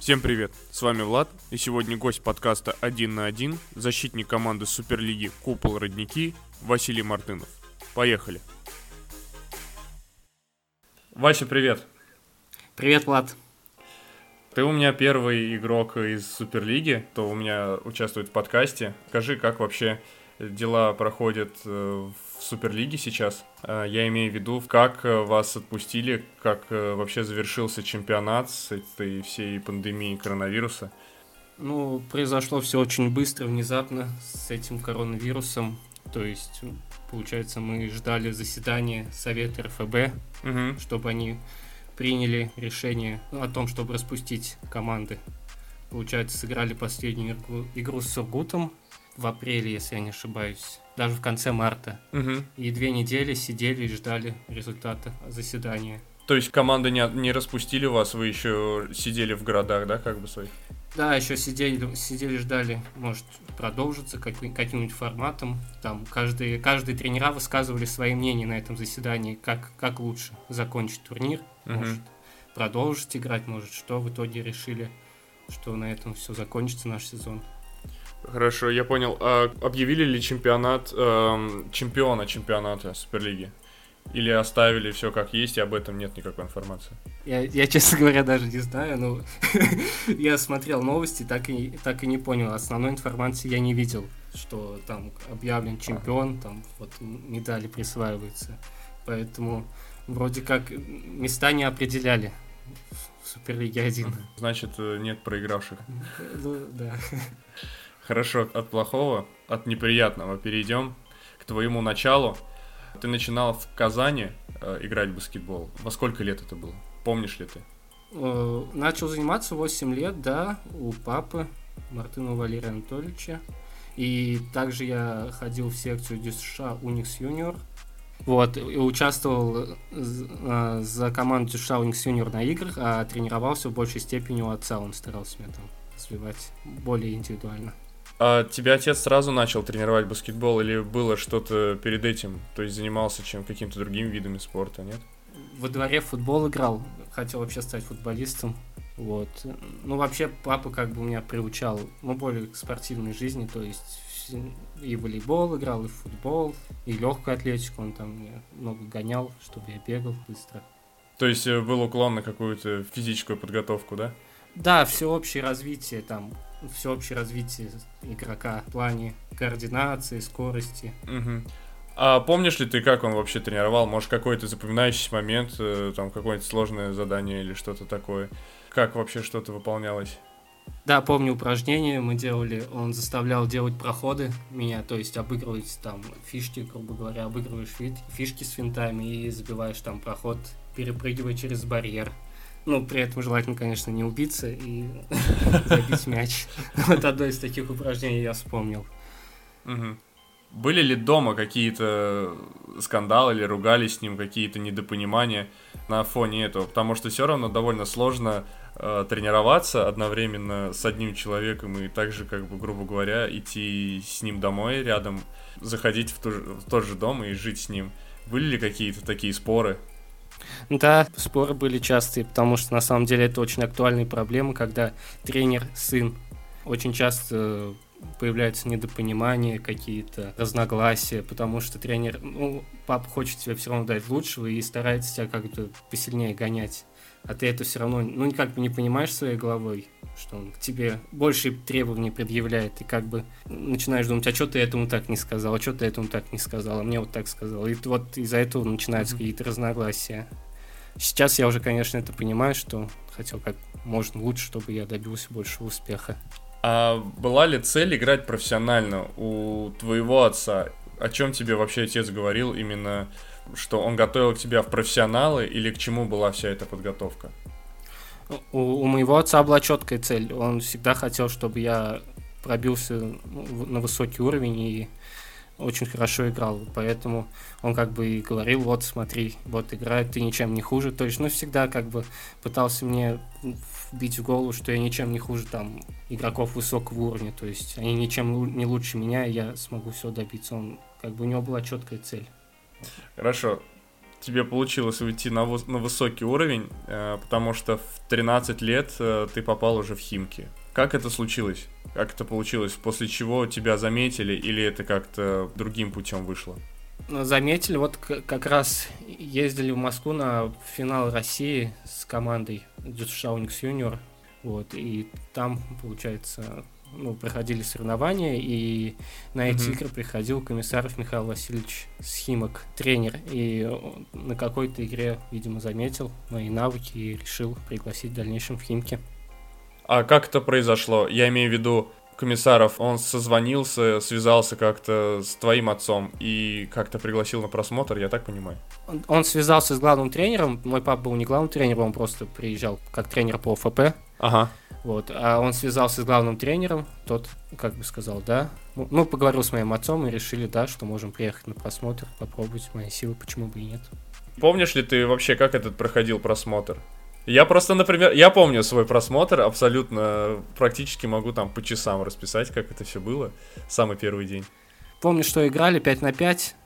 Всем привет, с вами Влад, и сегодня гость подкаста «Один на один», защитник команды Суперлиги «Купол Родники» Василий Мартынов. Поехали. Вася, привет. Привет, Влад. Ты у меня первый игрок из Суперлиги, кто у меня участвует в подкасте. Скажи, как вообще дела проходят э, в Суперлиге сейчас? Э, я имею в виду, как э, вас отпустили, как вообще завершился чемпионат с этой всей пандемией коронавируса? Ну, произошло все очень быстро, внезапно с этим коронавирусом. То есть, получается, мы ждали заседания Совета РФБ, угу. чтобы они приняли решение о том, чтобы распустить команды. Получается, сыграли последнюю игру, игру с Сургутом в апреле, если я не ошибаюсь, даже в конце марта. Угу. И две недели сидели и ждали результата заседания. То есть команды не, не распустили вас, вы еще сидели в городах, да, как бы своих? Да, еще сидели, сидели, ждали, может, продолжится как, каким-нибудь форматом. Там каждый, каждый тренера высказывали свои мнения на этом заседании, как, как лучше закончить турнир, угу. может, продолжить играть, может, что в итоге решили, что на этом все закончится наш сезон. Хорошо, я понял. А объявили ли чемпионат эм, чемпиона чемпионата Суперлиги? Или оставили все как есть, и об этом нет никакой информации? Я, я честно говоря, даже не знаю, но я смотрел новости, так и, так и не понял. Основной информации я не видел, что там объявлен чемпион, там вот медали присваиваются. Поэтому вроде как места не определяли в Суперлиге 1. Значит, э, нет проигравших. Ну, да. Хорошо, от плохого, от неприятного перейдем к твоему началу. Ты начинал в Казани э, играть в баскетбол. Во сколько лет это было? Помнишь ли ты? Э, начал заниматься 8 лет, да, у папы Мартына Валерия Анатольевича. И также я ходил в секцию ДЮСШ Уникс Юниор. Вот, и участвовал э, за команду ДЮСШ Уникс Юниор на играх, а тренировался в большей степени у отца. Он старался меня там развивать более индивидуально. А тебя отец сразу начал тренировать баскетбол или было что-то перед этим? То есть занимался чем каким-то другим видами спорта, нет? Во дворе футбол играл, хотел вообще стать футболистом. Вот. Ну, вообще, папа как бы меня приучал, ну, более к спортивной жизни, то есть и волейбол играл, и футбол, и легкую атлетику, он там много гонял, чтобы я бегал быстро. То есть э, был уклон на какую-то физическую подготовку, да? Да, всеобщее развитие, там, всеобщее развитие игрока в плане координации, скорости. Угу. А помнишь ли ты, как он вообще тренировал? Может, какой-то запоминающийся момент, э, там, какое-нибудь сложное задание или что-то такое? Как вообще что-то выполнялось? Да, помню упражнения мы делали, он заставлял делать проходы меня, то есть обыгрывать там фишки, грубо говоря, обыгрываешь фишки с финтами и забиваешь там проход, перепрыгивая через барьер. Ну, при этом желательно, конечно, не убиться и забить мяч. Вот одно из таких упражнений я вспомнил. Были ли дома какие-то скандалы или ругались с ним, какие-то недопонимания на фоне этого? Потому что все равно довольно сложно э, тренироваться одновременно с одним человеком и также, как бы, грубо говоря, идти с ним домой рядом, заходить в, ту, в тот же дом и жить с ним. Были ли какие-то такие споры? Да, споры были частые, потому что на самом деле это очень актуальная проблема, когда тренер, сын, очень часто появляются недопонимания, какие-то разногласия, потому что тренер, ну, папа хочет тебе все равно дать лучшего и старается тебя как-то посильнее гонять. А ты это все равно, ну, как бы не понимаешь своей головой, что он к тебе больше требований предъявляет, и как бы начинаешь думать, а что ты этому так не сказал, а что ты этому так не сказал, а мне вот так сказал. И вот из-за этого начинаются mm-hmm. какие-то разногласия. Сейчас я уже, конечно, это понимаю, что хотел как можно лучше, чтобы я добился большего успеха. А была ли цель играть профессионально у твоего отца? О чем тебе вообще отец говорил именно, что он готовил тебя в профессионалы или к чему была вся эта подготовка? У, у моего отца была четкая цель. Он всегда хотел, чтобы я пробился на высокий уровень и очень хорошо играл, поэтому он как бы и говорил, вот смотри, вот играет, ты ничем не хуже, то есть, ну, всегда как бы пытался мне вбить в голову, что я ничем не хуже там игроков высокого уровня, то есть они ничем не лучше меня, и я смогу все добиться, он как бы у него была четкая цель. Хорошо, тебе получилось уйти на, на высокий уровень, э, потому что в 13 лет э, ты попал уже в Химки. Как это случилось? Как это получилось? После чего тебя заметили или это как-то другим путем вышло? Ну, заметили, вот как раз ездили в Москву на финал России с командой Дюшауникс Юниор. Вот, и там, получается, ну, проходили соревнования, и на эти mm-hmm. игры приходил комиссаров Михаил Васильевич Схимок, тренер, и на какой-то игре, видимо, заметил мои навыки и решил пригласить в дальнейшем в Химки. А как это произошло? Я имею в виду, комиссаров, он созвонился, связался как-то с твоим отцом и как-то пригласил на просмотр, я так понимаю? Он, он связался с главным тренером, мой папа был не главным тренером, он просто приезжал как тренер по ОФП. Ага. Вот, а он связался с главным тренером, тот как бы сказал, да. Ну, поговорил с моим отцом и решили, да, что можем приехать на просмотр, попробовать мои силы, почему бы и нет. Помнишь ли ты вообще, как этот проходил просмотр? Я просто, например, я помню свой просмотр, абсолютно практически могу там по часам расписать, как это все было, самый первый день. Помню, что играли 5 на 5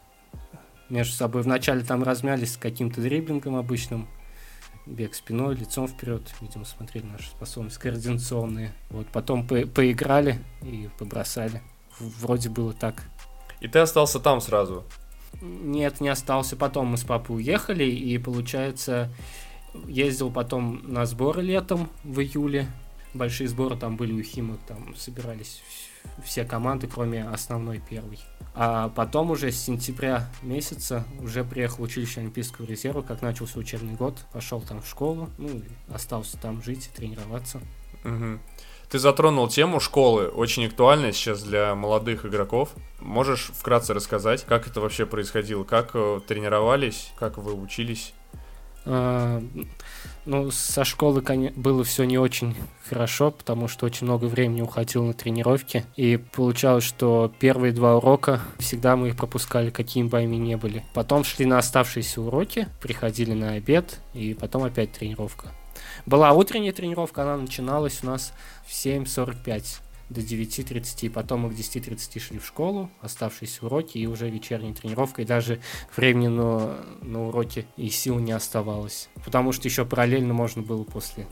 между собой. Вначале там размялись с каким-то дриблингом обычным, бег спиной, лицом вперед, видимо, смотрели наши способности координационные. Вот потом по поиграли и побросали. Вроде было так. И ты остался там сразу? Нет, не остался. Потом мы с папой уехали, и получается, ездил потом на сборы летом в июле. Большие сборы там были у Химок, там собирались все команды, кроме основной первой. А потом уже с сентября месяца уже приехал в училище Олимпийского резерва, как начался учебный год, пошел там в школу, ну, остался там жить и тренироваться. Угу. Ты затронул тему школы, очень актуальная сейчас для молодых игроков. Можешь вкратце рассказать, как это вообще происходило, как э, тренировались, как вы учились? Ну, со школы было все не очень хорошо, потому что очень много времени уходило на тренировки. И получалось, что первые два урока всегда мы их пропускали, какими бы они ни были. Потом шли на оставшиеся уроки, приходили на обед, и потом опять тренировка. Была утренняя тренировка, она начиналась у нас в 7.45 до 9.30, потом мы к 10.30 шли в школу, оставшиеся уроки и уже вечерняя тренировка, и даже времени на, на уроки и сил не оставалось. Потому что еще параллельно можно было после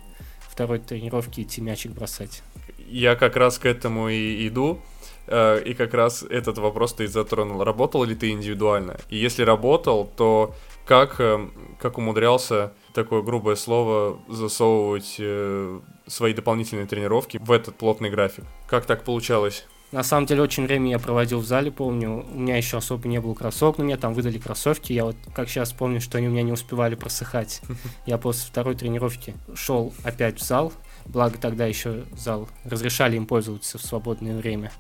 второй тренировки идти мячик бросать. Я как раз к этому и иду. Э, и как раз этот вопрос ты и затронул. Работал ли ты индивидуально? И если работал, то как, э, как умудрялся такое грубое слово засовывать э, свои дополнительные тренировки в этот плотный график. Как так получалось? На самом деле, очень время я проводил в зале, помню. У меня еще особо не было кроссовок, но мне там выдали кроссовки. Я вот как сейчас помню, что они у меня не успевали просыхать. Я после второй тренировки шел опять в зал, благо тогда еще зал разрешали им пользоваться в свободное время.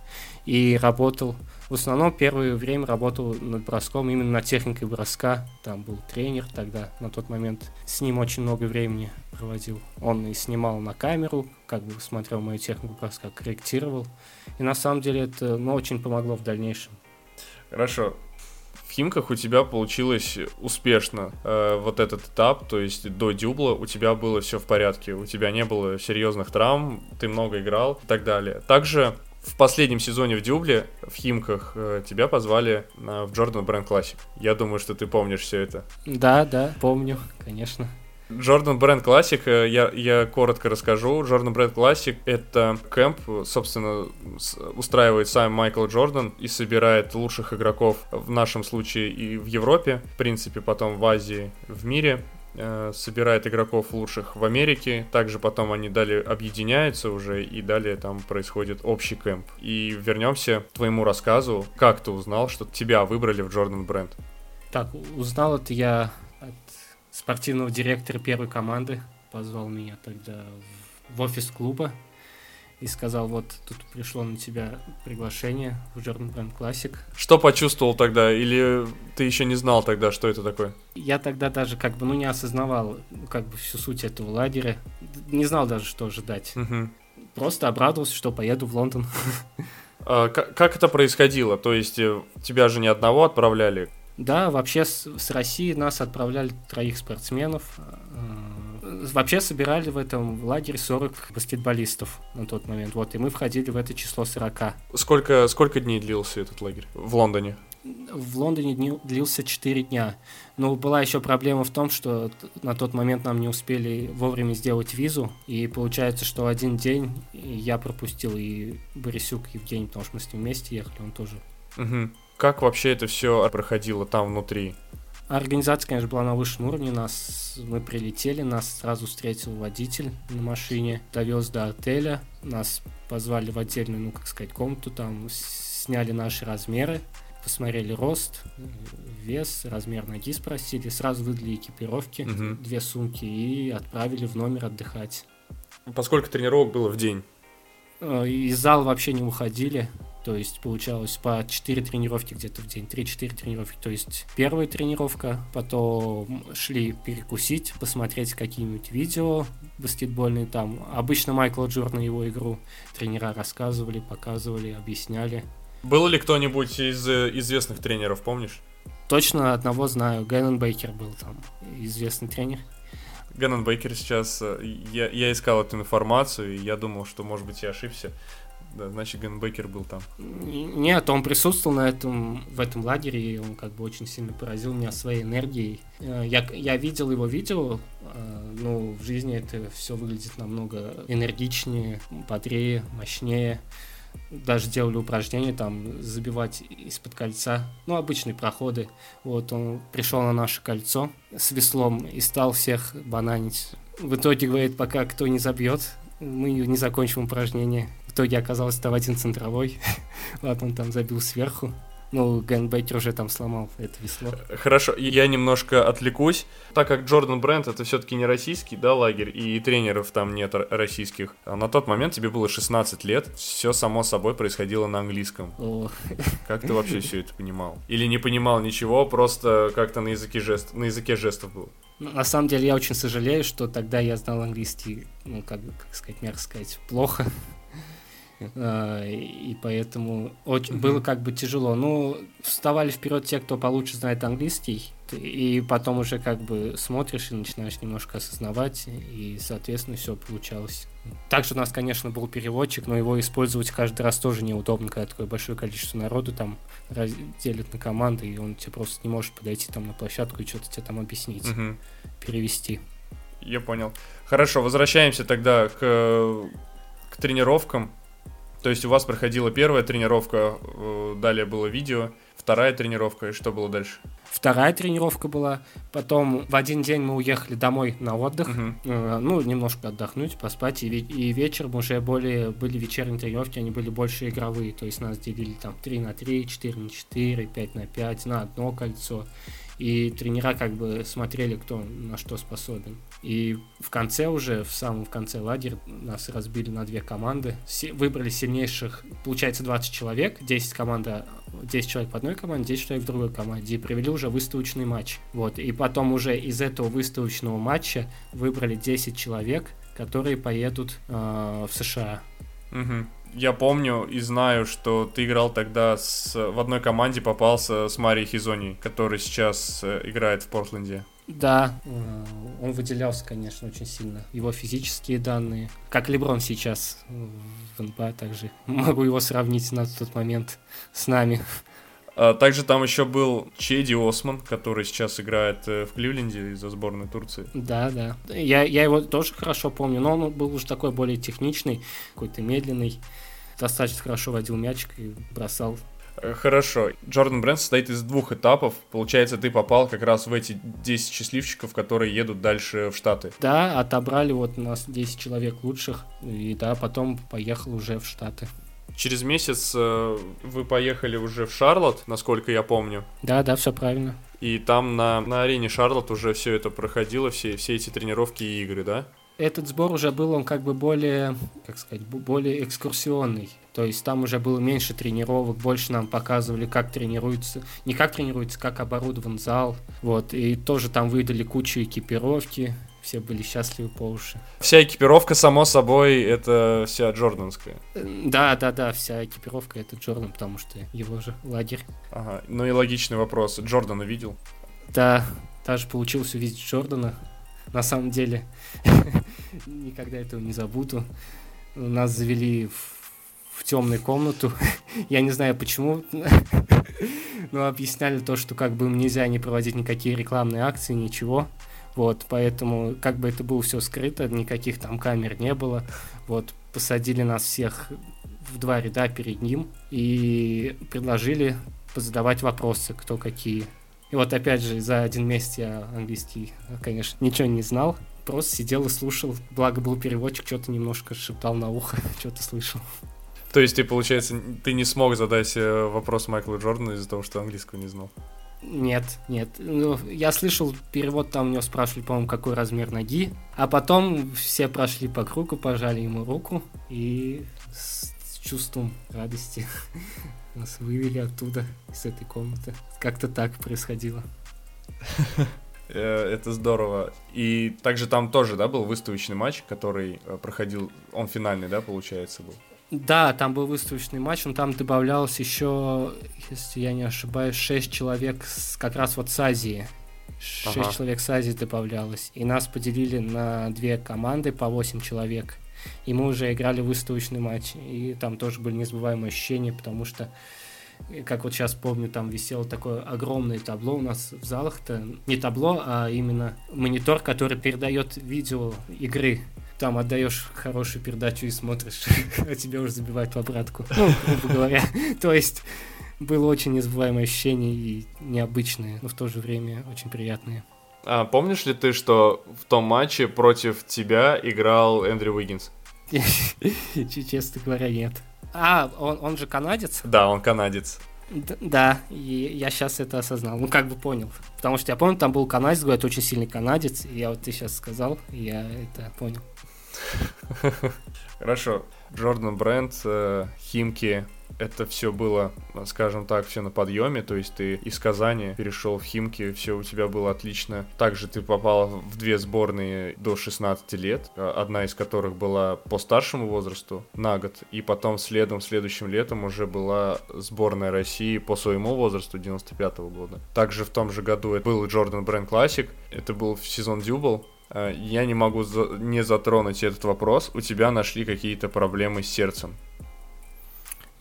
И работал в основном первое время работал над броском именно над техникой броска. Там был тренер тогда, на тот момент. С ним очень много времени проводил. Он и снимал на камеру, как бы смотрел мою технику броска, корректировал. И на самом деле это ну, очень помогло в дальнейшем. Хорошо. В Химках у тебя получилось успешно э, вот этот этап, то есть до дюбла у тебя было все в порядке, у тебя не было серьезных травм, ты много играл и так далее. Также в последнем сезоне в Дюбле, в Химках, э, тебя позвали в Jordan Brand Classic. Я думаю, что ты помнишь все это. Да, да, помню, конечно. Jordan Brand Classic, э, я, я коротко расскажу. Jordan Brand Classic — это кемп, собственно, устраивает сам Майкл Джордан и собирает лучших игроков в нашем случае и в Европе, в принципе, потом в Азии, в мире. Э, собирает игроков лучших в Америке. Также потом они далее объединяются уже, и далее там происходит общий кемп. И вернемся к твоему рассказу. Как ты узнал, что тебя выбрали в Джордан Бренд? Так, узнал это я от спортивного директора первой команды. Позвал меня тогда в офис клуба и сказал, вот тут пришло на тебя приглашение в Jordan Brand Classic. Что почувствовал тогда? Или ты еще не знал тогда, что это такое? Я тогда даже как бы, ну, не осознавал как бы всю суть этого лагеря. Не знал даже, что ожидать. Угу. Просто обрадовался, что поеду в Лондон. А, как, как это происходило? То есть э, тебя же не одного отправляли? Да, вообще с, с России нас отправляли троих спортсменов вообще собирали в этом лагере 40 баскетболистов на тот момент. Вот, и мы входили в это число 40. Сколько, сколько дней длился этот лагерь в Лондоне? в Лондоне длился 4 дня. Но была еще проблема в том, что на тот момент нам не успели вовремя сделать визу, и получается, что один день я пропустил и Борисюк Евгений, потому что мы с ним вместе ехали, он тоже. Угу. Как вообще это все проходило там внутри? Организация, конечно, была на высшем уровне. Нас, мы прилетели, нас сразу встретил водитель на машине, довез до отеля. Нас позвали в отдельную, ну, как сказать, комнату, там сняли наши размеры, посмотрели рост, вес, размер ноги спросили, сразу выдали экипировки, угу. две сумки и отправили в номер отдыхать. Поскольку тренировок было в день? Э, из зала вообще не уходили. То есть получалось по 4 тренировки где-то в день, 3-4 тренировки. То есть первая тренировка, потом шли перекусить, посмотреть какие-нибудь видео баскетбольные там. Обычно Майкла Джордана его игру тренера рассказывали, показывали, объясняли. Был ли кто-нибудь из э, известных тренеров, помнишь? Точно одного знаю. Гэннон Бейкер был там, известный тренер. Гэннон Бейкер сейчас... Э, я, я искал эту информацию, и я думал, что, может быть, я ошибся. Да, значит, Гэн Бейкер был там. Нет, он присутствовал на этом, в этом лагере, и он как бы очень сильно поразил меня своей энергией. Э, я, я видел его видео, но в жизни это все выглядит намного энергичнее, бодрее, мощнее даже делали упражнения, там, забивать из-под кольца, ну, обычные проходы. Вот он пришел на наше кольцо с веслом и стал всех бананить. В итоге, говорит, пока кто не забьет, мы не закончим упражнение. В итоге оказалось, один центровой. Ладно, он там забил сверху. Ну, Гэнбекер уже там сломал это весло. Хорошо, я немножко отвлекусь. Так как Джордан Бренд это все-таки не российский, да, лагерь, и тренеров там нет российских. А на тот момент тебе было 16 лет, все само собой происходило на английском. О. Как ты вообще все это понимал? Или не понимал ничего, просто как-то на языке, жест... на языке жестов был? На самом деле я очень сожалею, что тогда я знал английский, ну, как, как сказать, мягко сказать, плохо. А, и поэтому очень, было как бы тяжело. Ну, вставали вперед те, кто получше знает английский, и потом уже как бы смотришь и начинаешь немножко осознавать, и, соответственно, все получалось. Также у нас, конечно, был переводчик, но его использовать каждый раз тоже неудобно, когда такое большое количество народу там делят на команды, и он тебе просто не может подойти там на площадку и что-то тебе там объяснить, угу. перевести. Я понял. Хорошо, возвращаемся тогда к, к тренировкам. То есть у вас проходила первая тренировка, э, далее было видео, вторая тренировка, и что было дальше? Вторая тренировка была, потом в один день мы уехали домой на отдых, uh-huh. ну, немножко отдохнуть, поспать, и, и вечером уже более были вечерние тренировки, они были больше игровые, то есть нас делили там 3 на 3, 4 на 4, 5 на 5, на одно кольцо, и тренера как бы смотрели, кто на что способен. И в конце уже, в самом конце лагеря, нас разбили на две команды, выбрали сильнейших, получается 20 человек, 10 команда, 10 человек в одной команде, 10 человек в другой команде, и провели уже выставочный матч. Вот, и потом уже из этого выставочного матча выбрали 10 человек, которые поедут э, в США. Угу я помню и знаю, что ты играл тогда с, в одной команде, попался с Марией Хизони, который сейчас э, играет в Портленде. Да, он выделялся, конечно, очень сильно. Его физические данные, как Леброн сейчас в НБА, также могу его сравнить на тот момент с нами. А также там еще был Чеди Осман, который сейчас играет э, в Кливленде из-за сборной Турции. Да, да. Я, я его тоже хорошо помню, но он был уже такой более техничный, какой-то медленный. Достаточно хорошо водил мячик и бросал э, Хорошо. Джордан Бренд состоит из двух этапов. Получается, ты попал как раз в эти 10 счастливчиков, которые едут дальше в Штаты. Да, отобрали вот у нас 10 человек лучших. И да, потом поехал уже в Штаты. Через месяц э, вы поехали уже в Шарлотт, насколько я помню. Да, да, все правильно. И там на, на арене Шарлотт уже все это проходило, все, все эти тренировки и игры, да? Этот сбор уже был, он как бы более, как сказать, более экскурсионный. То есть там уже было меньше тренировок, больше нам показывали, как тренируется, не как тренируется, как оборудован зал. Вот, и тоже там выдали кучу экипировки, все были счастливы по уши. Вся экипировка, само собой, это вся джорданская. Да, да, да, вся экипировка это Джордан, потому что его же лагерь. Ага, ну и логичный вопрос. Джордана видел? Да, даже получилось увидеть Джордана. На самом деле, никогда этого не забуду. Нас завели в, в темную комнату. Я не знаю почему. Но объясняли то, что как бы им нельзя не проводить никакие рекламные акции, ничего. Вот, поэтому как бы это было все скрыто, никаких там камер не было. Вот, посадили нас всех в два ряда перед ним и предложили позадавать вопросы, кто какие. И вот опять же, за один месяц я английский, конечно, ничего не знал. Просто сидел и слушал. Благо был переводчик, что-то немножко шептал на ухо, что-то слышал. То есть ты, получается, ты не смог задать э, вопрос Майклу Джордану из-за того, что английского не знал? Нет, нет. Ну, я слышал перевод, там у него спрашивали, по-моему, какой размер ноги. А потом все прошли по кругу, пожали ему руку и с чувством радости нас вывели оттуда, из этой комнаты. Как-то так происходило. Э, это здорово. И также там тоже, да, был выставочный матч, который э, проходил, он финальный, да, получается, был? Да, там был выставочный матч, но там добавлялось еще, если я не ошибаюсь, 6 человек с, как раз вот с Азии. 6 ага. человек с Азии добавлялось. И нас поделили на две команды по 8 человек. И мы уже играли выставочный матч. И там тоже были незабываемые ощущения, потому что как вот сейчас помню, там висело такое огромное табло у нас в залах-то. Не табло, а именно монитор, который передает видео игры там отдаешь хорошую передачу и смотришь, а тебе уже забивают в обратку. Ну, грубо говоря. То есть было очень незабываемое ощущение и необычное, но в то же время очень приятное. А помнишь ли ты, что в том матче против тебя играл Эндрю Уиггинс? Честно говоря, нет. А, он, он же канадец? Да, он канадец. Да, и я сейчас это осознал. Ну, как бы понял. Потому что я помню, там был канадец, говорят, очень сильный канадец. И я вот ты сейчас сказал, и я это понял. Хорошо. Джордан Бренд, э, Химки, это все было, скажем так, все на подъеме, то есть ты из Казани перешел в Химки, все у тебя было отлично. Также ты попал в две сборные до 16 лет, э, одна из которых была по старшему возрасту на год, и потом следом, следующим летом уже была сборная России по своему возрасту 95 -го года. Также в том же году это был Джордан Бренд Классик, это был сезон Дюбл, Э, я не могу за не затронуть этот вопрос. У тебя нашли какие-то проблемы с сердцем?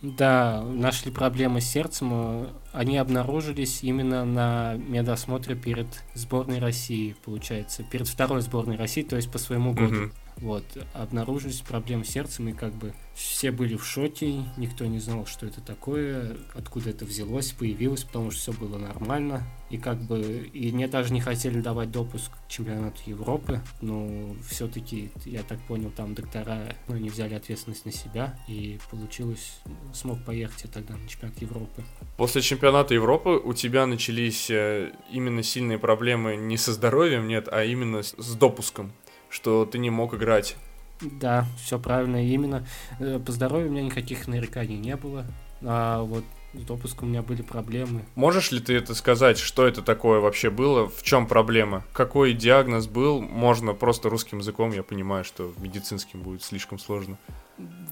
Да, нашли проблемы с сердцем. Они обнаружились именно на медосмотре перед сборной России, получается, перед второй сборной России, то есть по своему году. Угу. Вот, обнаружились проблемы с сердцем, и как бы все были в шоке, никто не знал, что это такое, откуда это взялось, появилось, потому что все было нормально. И как бы, и мне даже не хотели давать допуск к чемпионату Европы, но все-таки, я так понял, там доктора, ну, не взяли ответственность на себя, и получилось, смог поехать я тогда на чемпионат Европы. После чемпионата Европы у тебя начались э, именно сильные проблемы не со здоровьем, нет, а именно с допуском что ты не мог играть. Да, все правильно, именно. Э, по здоровью у меня никаких нареканий не было. А вот с допуском у меня были проблемы. Можешь ли ты это сказать, что это такое вообще было, в чем проблема? Какой диагноз был? Можно просто русским языком, я понимаю, что медицинским будет слишком сложно.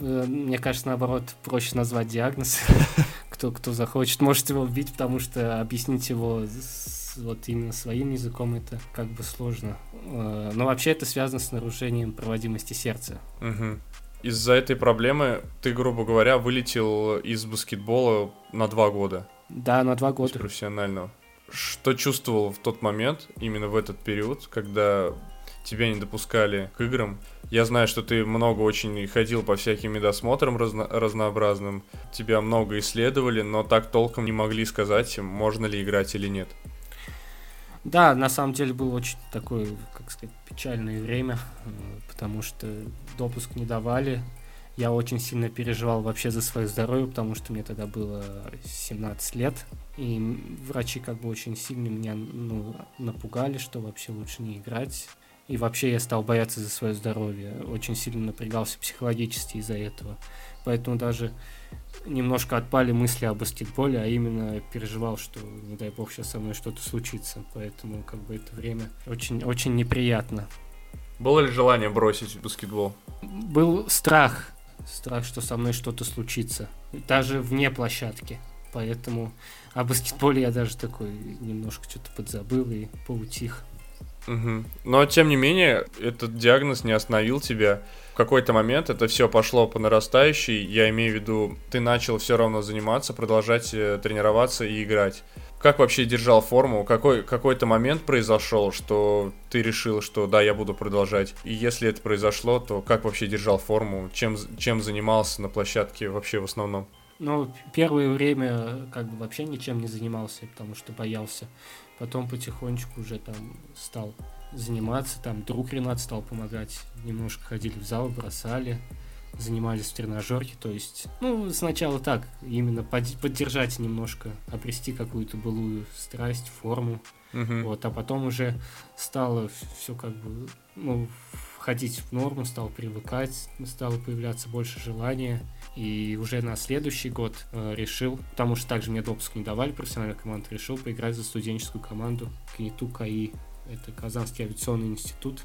Э, мне кажется, наоборот, проще назвать диагноз. Кто, кто захочет, может его вбить, потому что объяснить его вот именно своим языком это как бы сложно. Э, но вообще это связано с нарушением проводимости сердца. Угу. Из-за этой проблемы ты, грубо говоря, вылетел из баскетбола на два года. Да, на два года. профессионального. Что чувствовал в тот момент, именно в этот период, когда тебя не допускали к играм? Я знаю, что ты много очень ходил по всяким медосмотрам разно- разнообразным, тебя много исследовали, но так толком не могли сказать, можно ли играть или нет. Да, на самом деле было очень такое, как сказать, печальное время, э, потому что допуск не давали. Я очень сильно переживал вообще за свое здоровье, потому что мне тогда было 17 лет. И врачи как бы очень сильно меня ну, напугали, что вообще лучше не играть. И вообще я стал бояться за свое здоровье. Очень сильно напрягался психологически из-за этого. Поэтому даже немножко отпали мысли о баскетболе, а именно переживал, что, не дай бог, сейчас со мной что-то случится. Поэтому как бы это время очень, очень неприятно. Было ли желание бросить баскетбол? Был страх. Страх, что со мной что-то случится. Даже вне площадки. Поэтому о баскетболе я даже такой немножко что-то подзабыл и поутих. Угу. Но, тем не менее, этот диагноз не остановил тебя. В какой-то момент это все пошло по нарастающей. Я имею в виду, ты начал все равно заниматься, продолжать э, тренироваться и играть. Как вообще держал форму? Какой, какой-то момент произошел, что ты решил, что да, я буду продолжать? И если это произошло, то как вообще держал форму? Чем, чем занимался на площадке вообще в основном? Ну, первое время как бы вообще ничем не занимался, потому что боялся. Потом потихонечку уже там стал заниматься, там друг Ренат стал помогать, немножко ходили в зал, бросали, занимались в тренажерке, то есть, ну, сначала так, именно под, поддержать немножко, обрести какую-то былую страсть, форму, uh-huh. вот, а потом уже стало все как бы, ну, входить в норму, стал привыкать, стало появляться больше желания, и уже на следующий год э, решил, потому что также мне допуск не давали профессиональную команду, решил поиграть за студенческую команду КНИТУ КАИ. Это Казанский авиационный институт.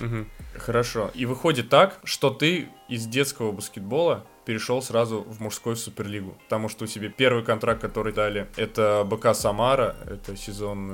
Угу. Хорошо. И выходит так, что ты из детского баскетбола перешел сразу в мужскую суперлигу. Потому что у тебя первый контракт, который дали, это БК Самара, это сезон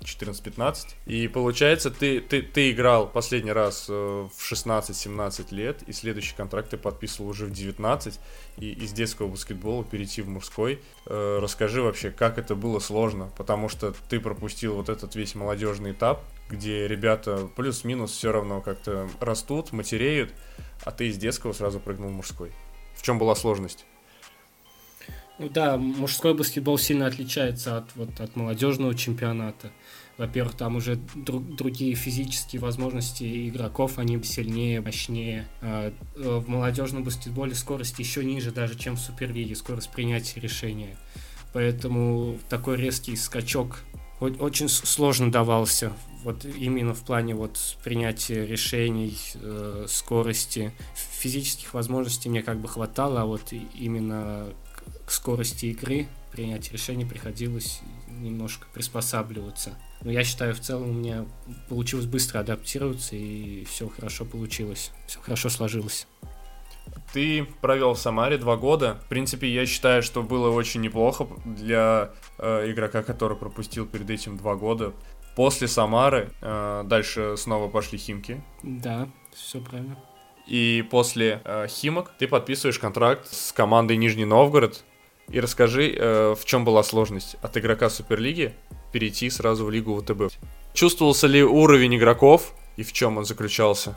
14-15. Э, и получается, ты, ты, ты играл последний раз э, в 16-17 лет, и следующий контракт ты подписывал уже в 19, и из детского баскетбола перейти в мужской. Э, расскажи вообще, как это было сложно, потому что ты пропустил вот этот весь молодежный этап, где ребята плюс-минус все равно как-то растут, матереют, а ты из детского сразу прыгнул в мужской. В чем была сложность? Ну да, мужской баскетбол сильно отличается от, вот, от молодежного чемпионата. Во-первых, там уже друг, другие физические возможности игроков, они сильнее, мощнее. А э, в молодежном баскетболе скорость еще ниже даже, чем в Суперлиге, скорость принятия решения. Поэтому такой резкий скачок очень сложно давался вот именно в плане вот принятия решений, э, скорости, физических возможностей мне как бы хватало, а вот именно к скорости игры принятия решений приходилось немножко приспосабливаться. Но я считаю, в целом у меня получилось быстро адаптироваться, и все хорошо получилось, все хорошо сложилось. Ты провел в Самаре два года. В принципе, я считаю, что было очень неплохо для э, игрока, который пропустил перед этим два года. После Самары э, дальше снова пошли Химки. Да, все правильно. И после э, Химок ты подписываешь контракт с командой Нижний Новгород. И расскажи, э, в чем была сложность от игрока Суперлиги перейти сразу в Лигу ВТБ. Чувствовался ли уровень игроков и в чем он заключался?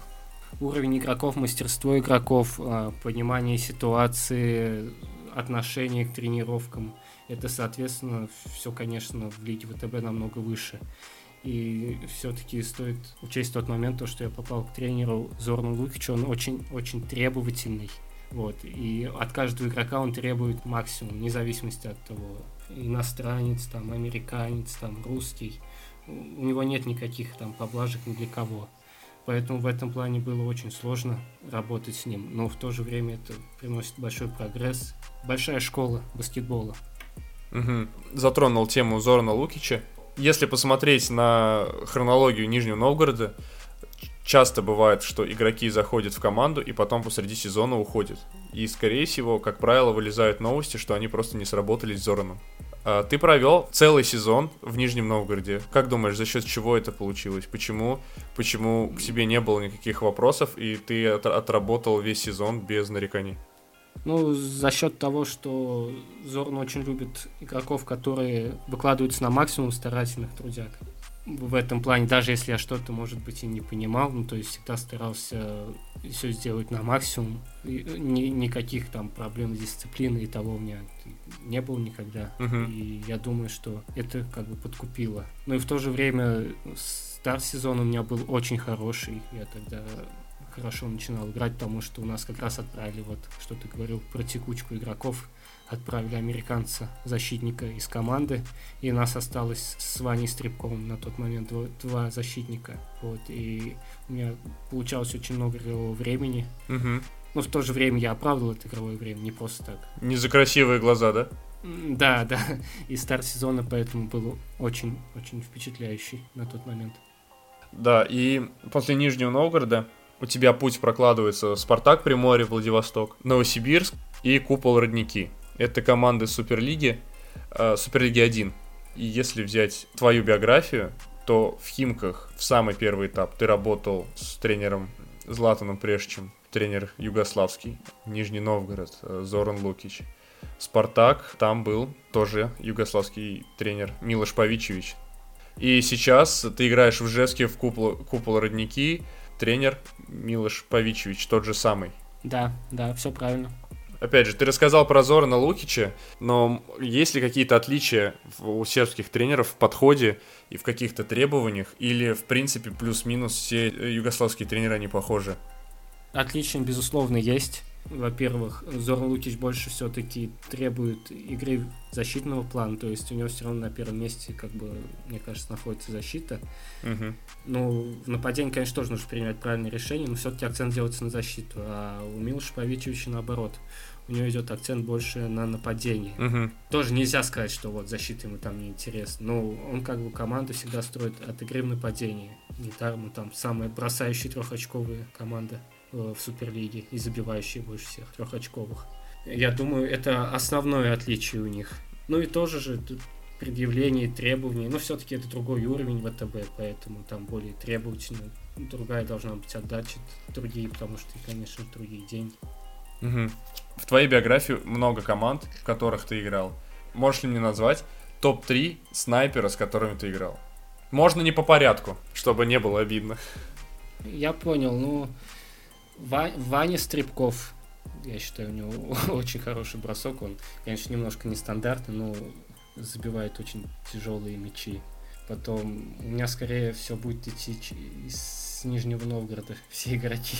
Уровень игроков, мастерство игроков, э, понимание ситуации, отношение к тренировкам. Это, соответственно, все, конечно, в Лиге ВТБ намного выше. И все-таки стоит учесть тот момент, то, что я попал к тренеру Зорну Лукичу, он очень-очень требовательный. Вот, и от каждого игрока он требует максимум, вне зависимости от того, иностранец, там, американец, там, русский. У него нет никаких там поблажек ни для кого. Поэтому в этом плане было очень сложно работать с ним. Но в то же время это приносит большой прогресс. Большая школа баскетбола. Угу. Затронул тему Зорна Лукича если посмотреть на хронологию Нижнего Новгорода, часто бывает, что игроки заходят в команду и потом посреди сезона уходят. И, скорее всего, как правило, вылезают новости, что они просто не сработались с Зораном. А, ты провел целый сезон в Нижнем Новгороде. Как думаешь, за счет чего это получилось? Почему, почему к тебе не было никаких вопросов, и ты отработал весь сезон без нареканий? Ну, за счет того, что Зорн очень любит игроков, которые выкладываются на максимум старательных трудяг. В этом плане, даже если я что-то, может быть, и не понимал, ну, то есть всегда старался все сделать на максимум. И ни, никаких там проблем с дисциплиной и того у меня не было никогда. Uh-huh. И я думаю, что это как бы подкупило. Но и в то же время старт сезона у меня был очень хороший. Я тогда хорошо начинал играть, потому что у нас как раз отправили, вот что ты говорил про текучку игроков, отправили американца, защитника из команды, и нас осталось с Ваней Стрибковым на тот момент два защитника. Вот, и у меня получалось очень много игрового времени. Угу. Но в то же время я оправдывал это игровое время, не просто так. Не за красивые глаза, да? Да, да. И старт сезона поэтому был очень-очень впечатляющий на тот момент. Да, и после Нижнего Новгорода у тебя путь прокладывается Спартак Приморье, Владивосток, Новосибирск и Купол Родники. Это команды Суперлиги, э, Суперлиги 1. И если взять твою биографию, то в Химках в самый первый этап ты работал с тренером Златаном Прешчем, тренер югославский, Нижний Новгород, э, Зоран Лукич. Спартак, там был тоже югославский тренер Милош Павичевич. И сейчас ты играешь в Жевске в купол, купол родники, тренер Милош Павичевич, тот же самый. Да, да, все правильно. Опять же, ты рассказал про Зорана Лукича, но есть ли какие-то отличия у сербских тренеров в подходе и в каких-то требованиях, или, в принципе, плюс-минус все югославские тренеры, они похожи? Отличия, безусловно, есть. Во-первых, Зоран Лукич больше все-таки требует игры защитного плана, то есть у него все равно на первом месте, как бы, мне кажется, находится защита. Угу. Ну, в нападении, конечно, тоже нужно принимать правильное решение, но все-таки акцент делается на защиту, а у Милоша Павичевича наоборот. У него идет акцент больше на нападение. Угу. Тоже нельзя сказать, что вот защита ему там не интересна. Но он как бы команду всегда строит от игры в нападение. Не там, там самая бросающая трехочковая команда в Суперлиге и забивающие больше всех трехочковых. Я думаю, это основное отличие у них. Ну и тоже же предъявление требований, но все-таки это другой уровень ВТБ, поэтому там более требовательно, другая должна быть отдача, другие, потому что, конечно, другие деньги. Угу. В твоей биографии много команд, в которых ты играл. Можешь ли мне назвать топ-3 снайпера, с которыми ты играл? Можно не по порядку, чтобы не было обидно. Я понял, ну, Ва- Ваня Стрибков, я считаю, у него очень хороший бросок. Он, конечно, немножко нестандартный, но забивает очень тяжелые мячи. Потом у меня скорее все будет идти из Нижнего Новгорода, все игроки.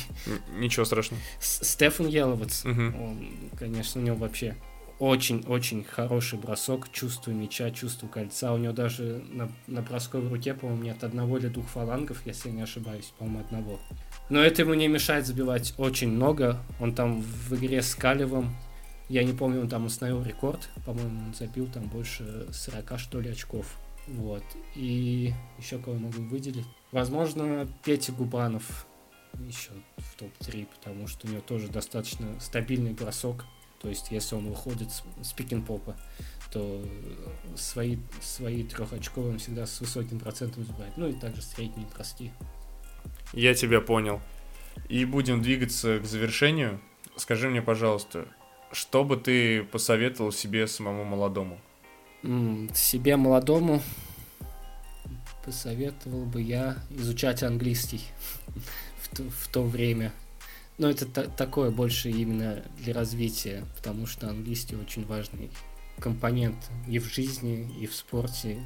Ничего страшного. Стефан Еловец, угу. он, конечно, у него вообще очень-очень хороший бросок, чувство мяча, чувство кольца. У него даже на, на бросковой руке, по-моему, нет одного или двух фалангов, если я не ошибаюсь, по-моему, одного. Но это ему не мешает забивать очень много. Он там в игре с Калевым, я не помню, он там установил рекорд, по-моему, он забил там больше 40, что ли, очков. Вот. И еще кого могу выделить? Возможно, Петя Губанов еще в топ-3, потому что у него тоже достаточно стабильный бросок. То есть, если он выходит с пикинг-попа, то свои, свои трехочковые он всегда с высоким процентом забивает. Ну и также средние броски. Я тебя понял. И будем двигаться к завершению. Скажи мне, пожалуйста, что бы ты посоветовал себе самому молодому? себе молодому посоветовал бы я изучать английский в, то, в то время. Но это та- такое больше именно для развития, потому что английский очень важный компонент и в жизни, и в спорте,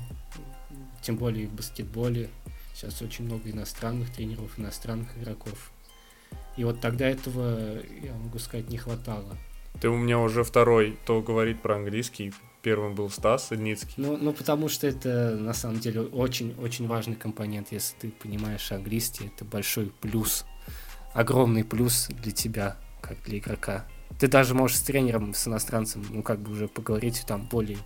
тем более и в баскетболе. Сейчас очень много иностранных тренеров, иностранных игроков. И вот тогда этого, я могу сказать, не хватало. Ты у меня уже второй, то говорит про английский, Первым был Стас Ильницкий. Ну, ну, потому что это, на самом деле, очень-очень важный компонент. Если ты понимаешь английский, это большой плюс. Огромный плюс для тебя, как для игрока. Ты даже можешь с тренером, с иностранцем, ну, как бы уже поговорить там более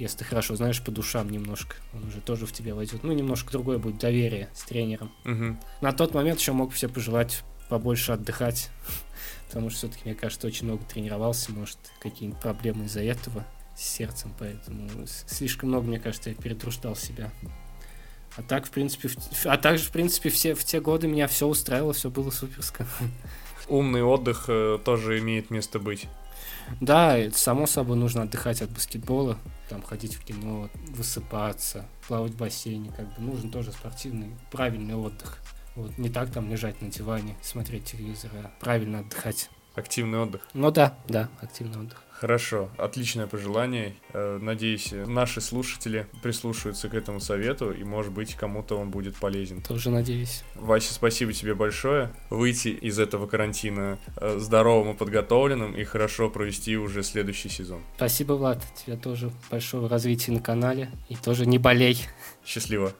если ты хорошо знаешь по душам немножко, он уже тоже в тебя войдет. Ну, немножко другое будет доверие с тренером. Угу. На тот момент еще мог все пожелать побольше отдыхать, потому что все-таки, мне кажется, очень много тренировался, может, какие-нибудь проблемы из-за этого с сердцем, поэтому слишком много, мне кажется, я перетруждал себя. А так, в принципе, в, а также, в принципе, все, в те годы меня все устраивало, все было суперско. Умный отдых э, тоже имеет место быть. Да, само собой нужно отдыхать от баскетбола, там ходить в кино, высыпаться, плавать в бассейне, как бы нужен тоже спортивный, правильный отдых. Вот не так там лежать на диване, смотреть телевизор, а правильно отдыхать. Активный отдых. Ну да, да, активный отдых. Хорошо, отличное пожелание. Э, надеюсь, наши слушатели прислушаются к этому совету, и, может быть, кому-то он будет полезен. Тоже надеюсь. Вася, спасибо тебе большое. Выйти из этого карантина э, здоровым и подготовленным, и хорошо провести уже следующий сезон. Спасибо, Влад. Тебе тоже большого развития на канале, и тоже не болей. Счастливо.